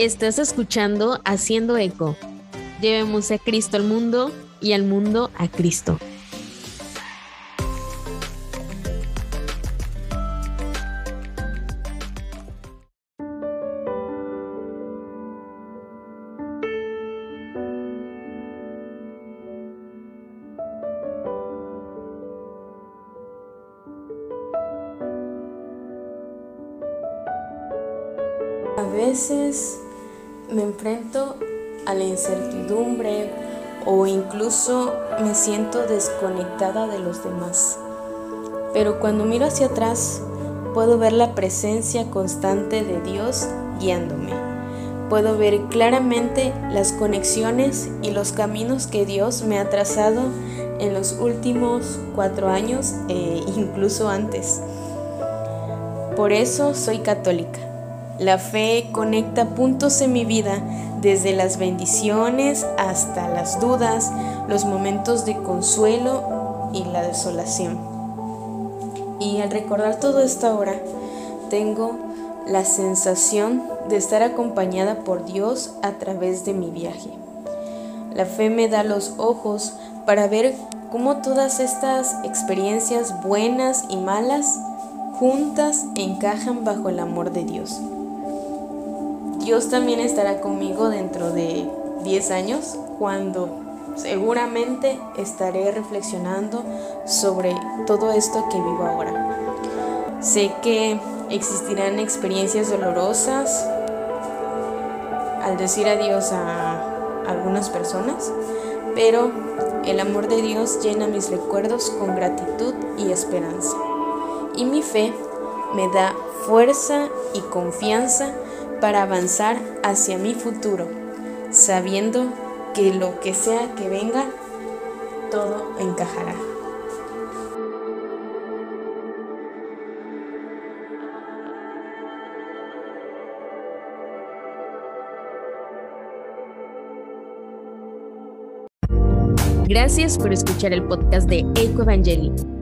Estás escuchando Haciendo Eco. Llevemos a Cristo al mundo y al mundo a Cristo. A veces me enfrento a la incertidumbre o incluso me siento desconectada de los demás. Pero cuando miro hacia atrás, puedo ver la presencia constante de Dios guiándome. Puedo ver claramente las conexiones y los caminos que Dios me ha trazado en los últimos cuatro años e incluso antes. Por eso soy católica la fe conecta puntos en mi vida, desde las bendiciones hasta las dudas, los momentos de consuelo y la desolación. Y al recordar todo esto ahora, tengo la sensación de estar acompañada por Dios a través de mi viaje. La fe me da los ojos para ver cómo todas estas experiencias buenas y malas juntas encajan bajo el amor de Dios. Dios también estará conmigo dentro de 10 años cuando seguramente estaré reflexionando sobre todo esto que vivo ahora. Sé que existirán experiencias dolorosas al decir adiós a algunas personas, pero el amor de Dios llena mis recuerdos con gratitud y esperanza. Y mi fe me da fuerza y confianza para avanzar hacia mi futuro, sabiendo que lo que sea que venga, todo encajará. Gracias por escuchar el podcast de Eco Evangeli.